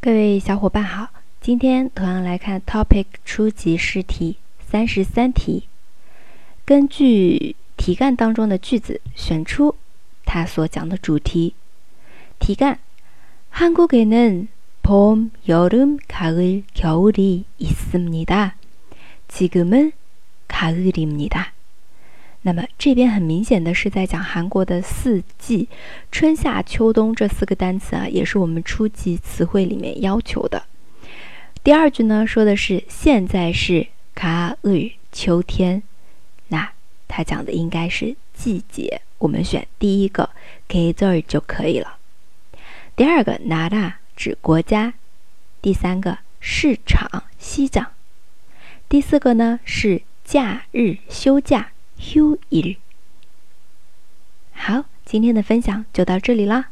各位小伙伴好，今天同样来看 Topic 初级试题三十三题，根据题干当中的句子选出它所讲的主题。题干：한국에는 봄, 여름, 가을, 겨울이 있습니다. 지금은 가을입니다. 那么这边很明显的是在讲韩国的四季，春夏秋冬这四个单词啊，也是我们初级词汇里面要求的。第二句呢说的是现在是卡日秋天，那它讲的应该是季节，我们选第一个 K 字儿就可以了。第二个나라指国家，第三个市场西藏，第四个呢是假日休假。 휴 일。 好，今天的分享就到这里啦。